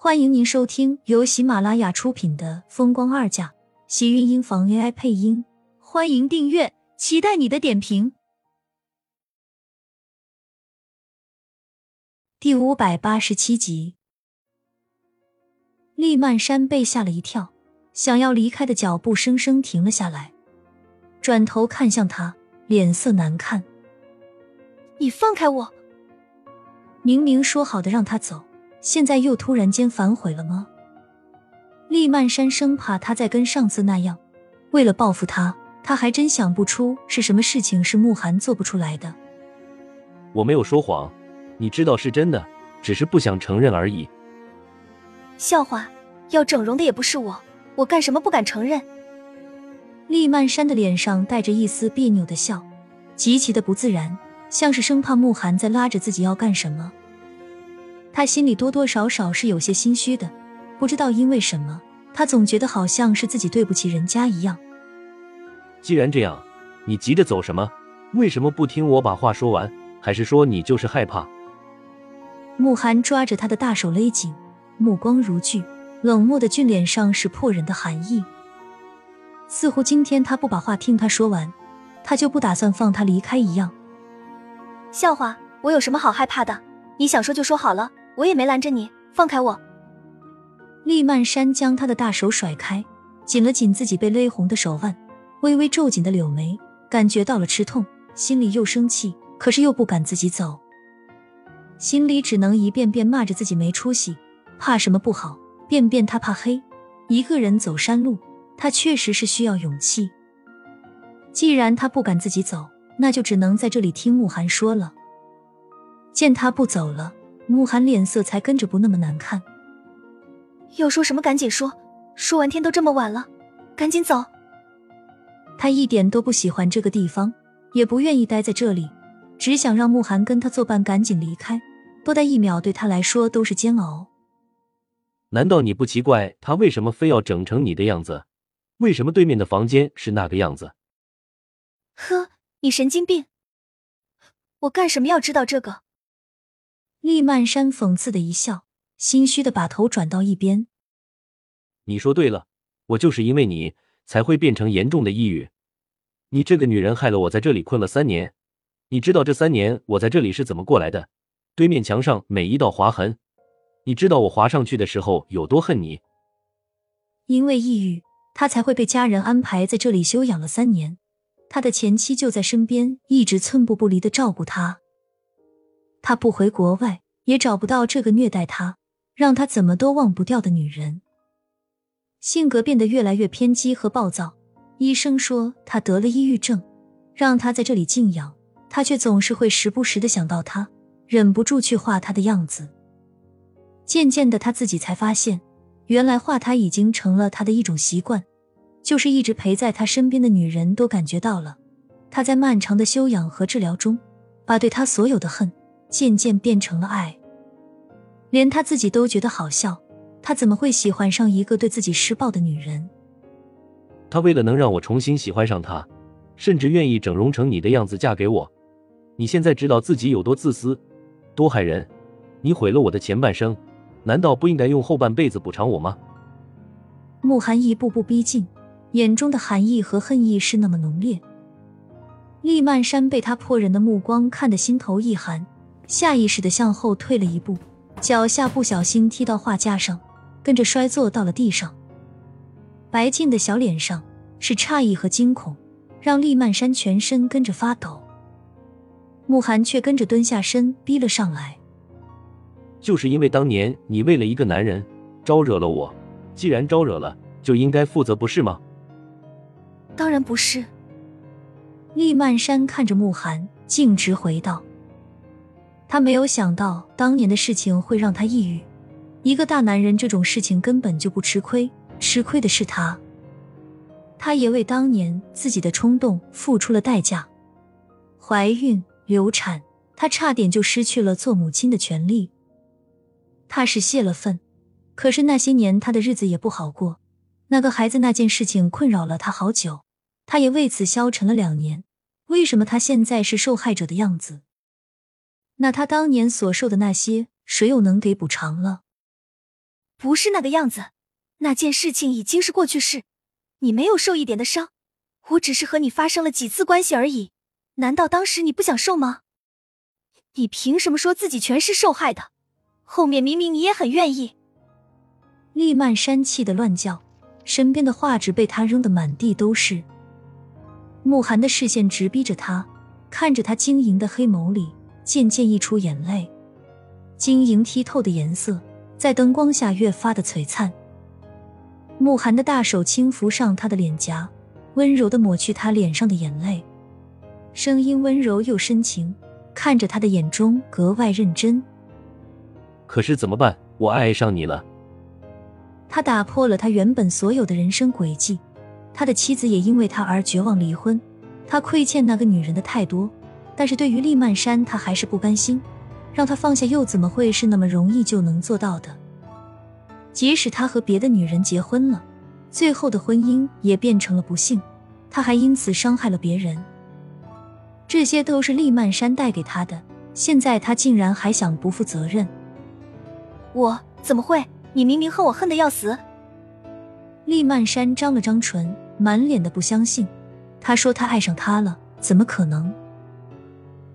欢迎您收听由喜马拉雅出品的《风光二嫁》，喜运音房 AI 配音。欢迎订阅，期待你的点评。第五百八十七集，厉曼山被吓了一跳，想要离开的脚步生生停了下来，转头看向他，脸色难看。你放开我！明明说好的让他走。现在又突然间反悔了吗？厉曼山生怕他再跟上次那样，为了报复他，他还真想不出是什么事情是慕寒做不出来的。我没有说谎，你知道是真的，只是不想承认而已。笑话，要整容的也不是我，我干什么不敢承认？厉曼山的脸上带着一丝别扭的笑，极其的不自然，像是生怕慕寒在拉着自己要干什么。他心里多多少少是有些心虚的，不知道因为什么，他总觉得好像是自己对不起人家一样。既然这样，你急着走什么？为什么不听我把话说完？还是说你就是害怕？慕寒抓着他的大手勒紧，目光如炬，冷漠的俊脸上是破人的寒意。似乎今天他不把话听他说完，他就不打算放他离开一样。笑话，我有什么好害怕的？你想说就说好了。我也没拦着你，放开我！厉曼山将他的大手甩开，紧了紧自己被勒红的手腕，微微皱紧的柳眉，感觉到了吃痛，心里又生气，可是又不敢自己走，心里只能一遍遍骂着自己没出息，怕什么不好？便便他怕黑，一个人走山路，他确实是需要勇气。既然他不敢自己走，那就只能在这里听慕寒说了。见他不走了。慕寒脸色才跟着不那么难看。要说什么赶紧说，说完天都这么晚了，赶紧走。他一点都不喜欢这个地方，也不愿意待在这里，只想让慕寒跟他作伴，赶紧离开。多待一秒对他来说都是煎熬。难道你不奇怪他为什么非要整成你的样子？为什么对面的房间是那个样子？呵，你神经病！我干什么要知道这个？厉曼山讽刺的一笑，心虚的把头转到一边。你说对了，我就是因为你才会变成严重的抑郁。你这个女人害了我在这里困了三年。你知道这三年我在这里是怎么过来的？对面墙上每一道划痕，你知道我划上去的时候有多恨你？因为抑郁，他才会被家人安排在这里休养了三年。他的前妻就在身边，一直寸步不离的照顾他。他不回国外，也找不到这个虐待他、让他怎么都忘不掉的女人。性格变得越来越偏激和暴躁。医生说他得了抑郁症，让他在这里静养，他却总是会时不时的想到他，忍不住去画他的样子。渐渐的，他自己才发现，原来画他已经成了他的一种习惯，就是一直陪在他身边的女人都感觉到了，他在漫长的修养和治疗中，把对他所有的恨。渐渐变成了爱，连他自己都觉得好笑。他怎么会喜欢上一个对自己施暴的女人？他为了能让我重新喜欢上他，甚至愿意整容成你的样子嫁给我。你现在知道自己有多自私，多害人？你毁了我的前半生，难道不应该用后半辈子补偿我吗？慕寒一步步逼近，眼中的寒意和恨意是那么浓烈。厉曼山被他破人的目光看得心头一寒。下意识的向后退了一步，脚下不小心踢到画架上，跟着摔坐到了地上。白净的小脸上是诧异和惊恐，让厉曼山全身跟着发抖。慕寒却跟着蹲下身，逼了上来。就是因为当年你为了一个男人招惹了我，既然招惹了，就应该负责，不是吗？当然不是。厉曼山看着慕寒，径直回道。他没有想到当年的事情会让他抑郁。一个大男人这种事情根本就不吃亏，吃亏的是他。他也为当年自己的冲动付出了代价，怀孕、流产，他差点就失去了做母亲的权利。他是泄了愤，可是那些年他的日子也不好过。那个孩子那件事情困扰了他好久，他也为此消沉了两年。为什么他现在是受害者的样子？那他当年所受的那些，谁又能给补偿了？不是那个样子，那件事情已经是过去式，你没有受一点的伤，我只是和你发生了几次关系而已，难道当时你不想受吗？你凭什么说自己全是受害的？后面明明你也很愿意。厉曼山气得乱叫，身边的画纸被他扔得满地都是。慕寒的视线直逼着他，看着他晶莹的黑眸里渐渐溢出眼泪，晶莹剔透的颜色在灯光下越发的璀璨。慕寒的大手轻抚上他的脸颊，温柔的抹去他脸上的眼泪，声音温柔又深情，看着他的眼中格外认真。可是怎么办？我爱上你了。他打破了他原本所有的人生轨迹，他的妻子也因为他而绝望离婚。他亏欠那个女人的太多，但是对于厉曼山，他还是不甘心，让他放下又怎么会是那么容易就能做到的？即使他和别的女人结婚了，最后的婚姻也变成了不幸，他还因此伤害了别人。这些都是厉曼山带给他的，现在他竟然还想不负责任？我怎么会？你明明恨我恨得要死！厉曼山张了张唇，满脸的不相信。他说他爱上他了，怎么可能？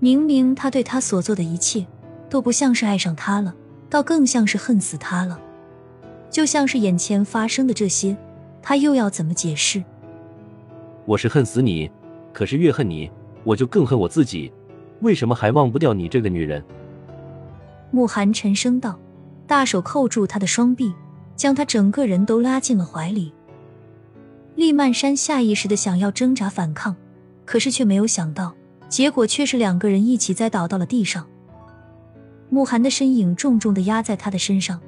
明明他对他所做的一切都不像是爱上他了，倒更像是恨死他了。就像是眼前发生的这些，他又要怎么解释？我是恨死你，可是越恨你，我就更恨我自己。为什么还忘不掉你这个女人？慕寒沉声道。大手扣住他的双臂，将他整个人都拉进了怀里。厉曼山下意识的想要挣扎反抗，可是却没有想到，结果却是两个人一起栽倒到了地上。慕寒的身影重重的压在他的身上，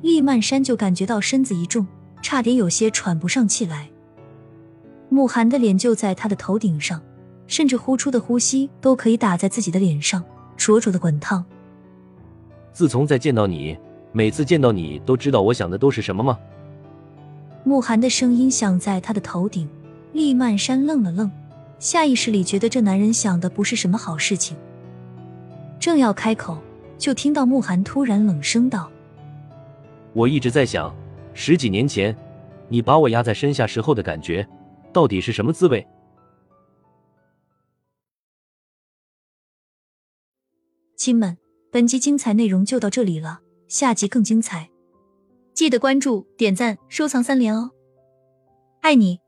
厉曼山就感觉到身子一重，差点有些喘不上气来。慕寒的脸就在他的头顶上，甚至呼出的呼吸都可以打在自己的脸上，灼灼的滚烫。自从再见到你。每次见到你，都知道我想的都是什么吗？慕寒的声音响在他的头顶，厉曼山愣了愣，下意识里觉得这男人想的不是什么好事情。正要开口，就听到慕寒突然冷声道：“我一直在想，十几年前你把我压在身下时候的感觉，到底是什么滋味？”亲们，本集精彩内容就到这里了。下集更精彩，记得关注、点赞、收藏三连哦！爱你。